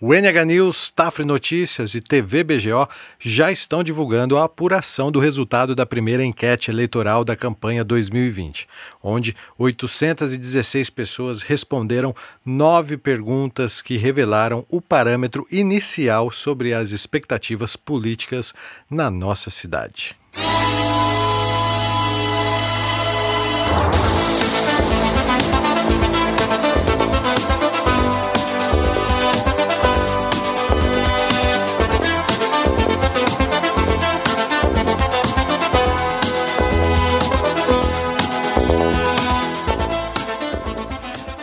O NH News, Tafre Notícias e TV BGO já estão divulgando a apuração do resultado da primeira enquete eleitoral da campanha 2020, onde 816 pessoas responderam nove perguntas que revelaram o parâmetro inicial sobre as expectativas políticas na nossa cidade.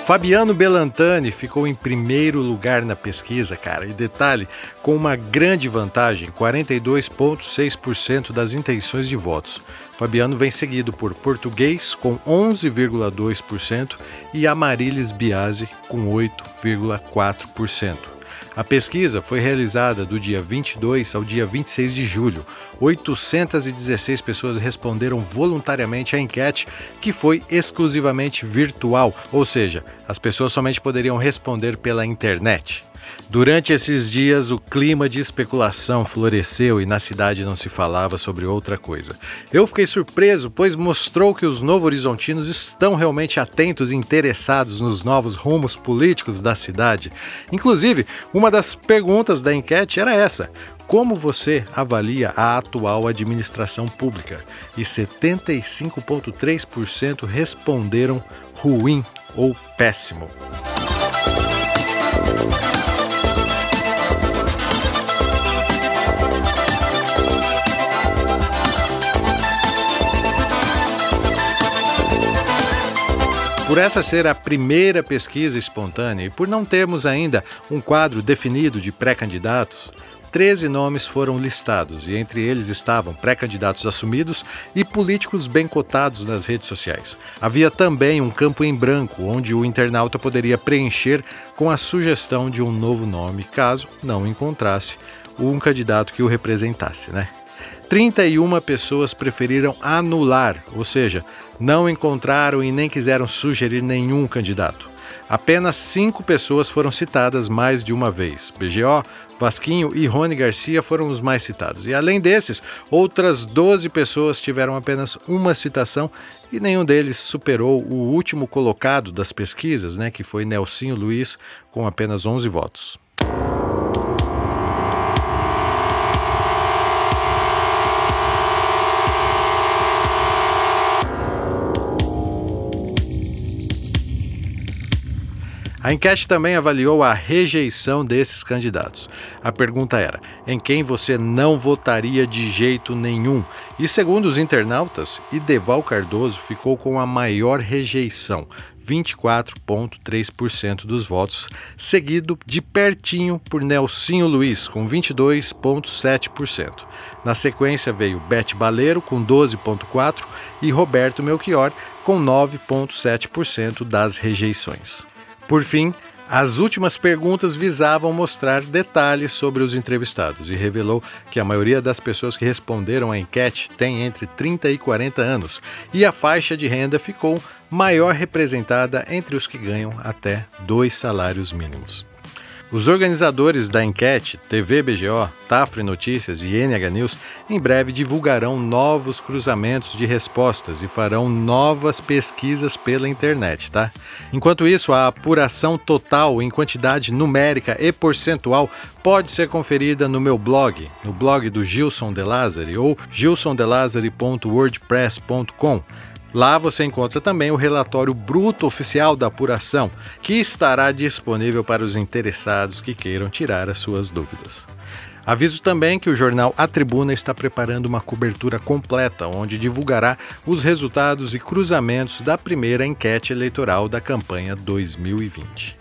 Fabiano Belantani ficou em primeiro lugar na pesquisa, cara. E detalhe, com uma grande vantagem, 42,6% das intenções de votos. Fabiano vem seguido por Português com 11,2% e Amarilis Biasi com 8,4%. A pesquisa foi realizada do dia 22 ao dia 26 de julho. 816 pessoas responderam voluntariamente à enquete, que foi exclusivamente virtual, ou seja, as pessoas somente poderiam responder pela internet. Durante esses dias, o clima de especulação floresceu e na cidade não se falava sobre outra coisa. Eu fiquei surpreso, pois mostrou que os novo-horizontinos estão realmente atentos e interessados nos novos rumos políticos da cidade. Inclusive, uma das perguntas da enquete era essa: como você avalia a atual administração pública? E 75,3% responderam ruim ou péssimo. Por essa ser a primeira pesquisa espontânea e por não termos ainda um quadro definido de pré-candidatos, 13 nomes foram listados e entre eles estavam pré-candidatos assumidos e políticos bem cotados nas redes sociais. Havia também um campo em branco onde o internauta poderia preencher com a sugestão de um novo nome, caso não encontrasse um candidato que o representasse, né? 31 pessoas preferiram anular, ou seja, não encontraram e nem quiseram sugerir nenhum candidato. Apenas cinco pessoas foram citadas mais de uma vez. BGO, Vasquinho e Rony Garcia foram os mais citados. E além desses, outras 12 pessoas tiveram apenas uma citação e nenhum deles superou o último colocado das pesquisas, né, que foi Nelsinho Luiz, com apenas 11 votos. A enquete também avaliou a rejeição desses candidatos. A pergunta era: em quem você não votaria de jeito nenhum? E segundo os internautas, Ideval Cardoso ficou com a maior rejeição, 24,3% dos votos, seguido de pertinho por Nelsinho Luiz, com 22,7%. Na sequência veio Bete Baleiro, com 12,4% e Roberto Melchior, com 9,7% das rejeições. Por fim, as últimas perguntas visavam mostrar detalhes sobre os entrevistados e revelou que a maioria das pessoas que responderam à enquete tem entre 30 e 40 anos e a faixa de renda ficou maior representada entre os que ganham até dois salários mínimos. Os organizadores da enquete, TV BGO, Tafre Notícias e NH News, em breve divulgarão novos cruzamentos de respostas e farão novas pesquisas pela internet, tá? Enquanto isso, a apuração total em quantidade numérica e percentual pode ser conferida no meu blog, no blog do Gilson De Lázari ou gilsondelazari.wordpress.com. Lá você encontra também o relatório bruto oficial da apuração, que estará disponível para os interessados que queiram tirar as suas dúvidas. Aviso também que o jornal A Tribuna está preparando uma cobertura completa, onde divulgará os resultados e cruzamentos da primeira enquete eleitoral da campanha 2020.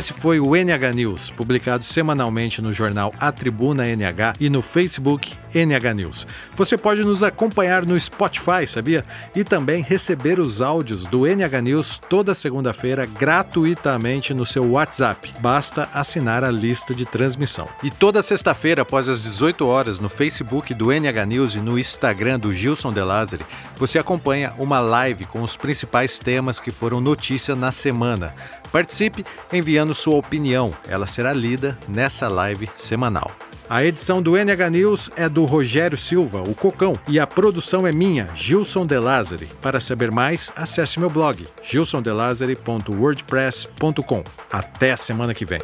Esse foi o NH News, publicado semanalmente no jornal A Tribuna NH e no Facebook NH News. Você pode nos acompanhar no Spotify, sabia? E também receber os áudios do NH News toda segunda-feira gratuitamente no seu WhatsApp. Basta assinar a lista de transmissão. E toda sexta-feira, após as 18 horas, no Facebook do NH News e no Instagram do Gilson De Lázari, você acompanha uma live com os principais temas que foram notícia na semana. Participe enviando sua opinião, ela será lida nessa live semanal. A edição do NH News é do Rogério Silva, o Cocão, e a produção é minha, Gilson De Lázari. Para saber mais, acesse meu blog, gilsondelazari.wordpress.com. Até a semana que vem.